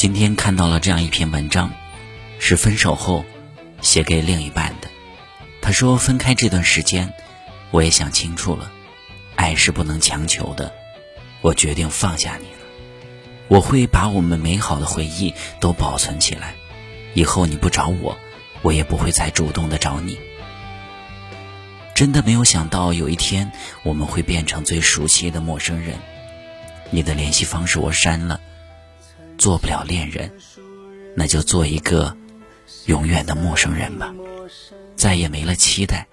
今天看到了这样一篇文章，是分手后写给另一半的。他说：“分开这段时间，我也想清楚了，爱是不能强求的。我决定放下你了。我会把我们美好的回忆都保存起来，以后你不找我，我也不会再主动的找你。真的没有想到有一天我们会变成最熟悉的陌生人。你的联系方式我删了。”做不了恋人，那就做一个永远的陌生人吧，再也没了期待。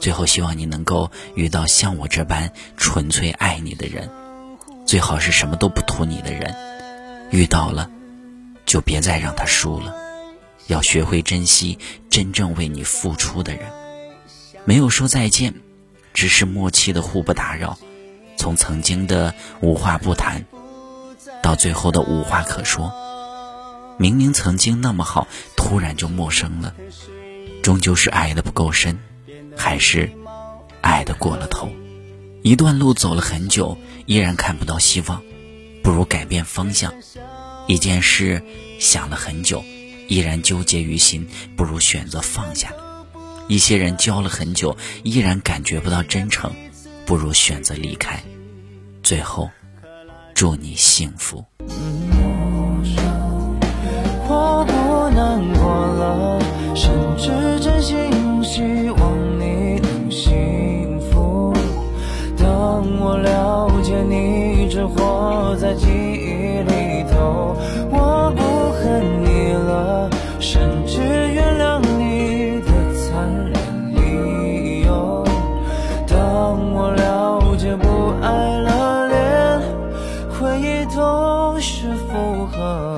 最后，希望你能够遇到像我这般纯粹爱你的人，最好是什么都不图你的人。遇到了，就别再让他输了，要学会珍惜真正为你付出的人。没有说再见，只是默契的互不打扰。从曾经的无话不谈。到最后的无话可说，明明曾经那么好，突然就陌生了，终究是爱的不够深，还是爱的过了头？一段路走了很久，依然看不到希望，不如改变方向；一件事想了很久，依然纠结于心，不如选择放下；一些人交了很久，依然感觉不到真诚，不如选择离开。最后。祝你幸福。我不难过了，甚至真心希望你能幸福。当我了解你只活在记忆里头，是否合？